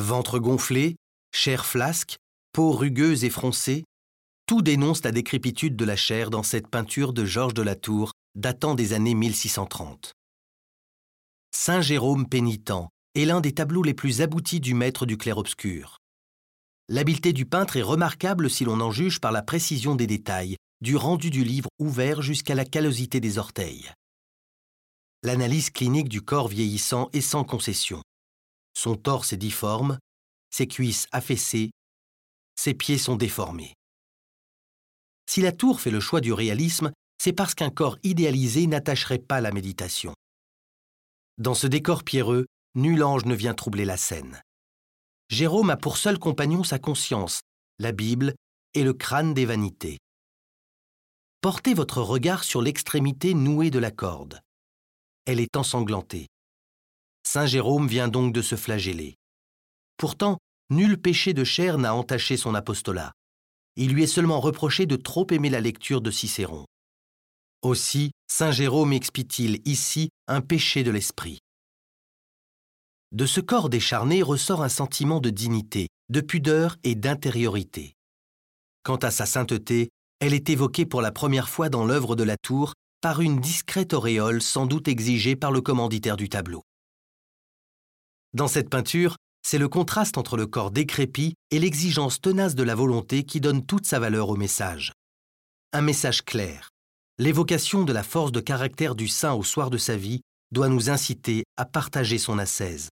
Ventre gonflé, chair flasque, peau rugueuse et froncée, tout dénonce la décrépitude de la chair dans cette peinture de Georges de la Tour datant des années 1630. Saint Jérôme pénitent est l'un des tableaux les plus aboutis du maître du clair-obscur. L'habileté du peintre est remarquable si l'on en juge par la précision des détails, du rendu du livre ouvert jusqu'à la callosité des orteils. L'analyse clinique du corps vieillissant est sans concession. Son torse est difforme, ses cuisses affaissées, ses pieds sont déformés. Si la tour fait le choix du réalisme, c'est parce qu'un corps idéalisé n'attacherait pas la méditation. Dans ce décor pierreux, nul ange ne vient troubler la scène. Jérôme a pour seul compagnon sa conscience, la Bible et le crâne des vanités. Portez votre regard sur l'extrémité nouée de la corde. Elle est ensanglantée. Saint Jérôme vient donc de se flageller. Pourtant, nul péché de chair n'a entaché son apostolat. Il lui est seulement reproché de trop aimer la lecture de Cicéron. Aussi, Saint Jérôme expie-t-il ici un péché de l'esprit. De ce corps décharné ressort un sentiment de dignité, de pudeur et d'intériorité. Quant à sa sainteté, elle est évoquée pour la première fois dans l'œuvre de la tour par une discrète auréole sans doute exigée par le commanditaire du tableau. Dans cette peinture, c'est le contraste entre le corps décrépit et l'exigence tenace de la volonté qui donne toute sa valeur au message. Un message clair. L'évocation de la force de caractère du saint au soir de sa vie doit nous inciter à partager son ascèse.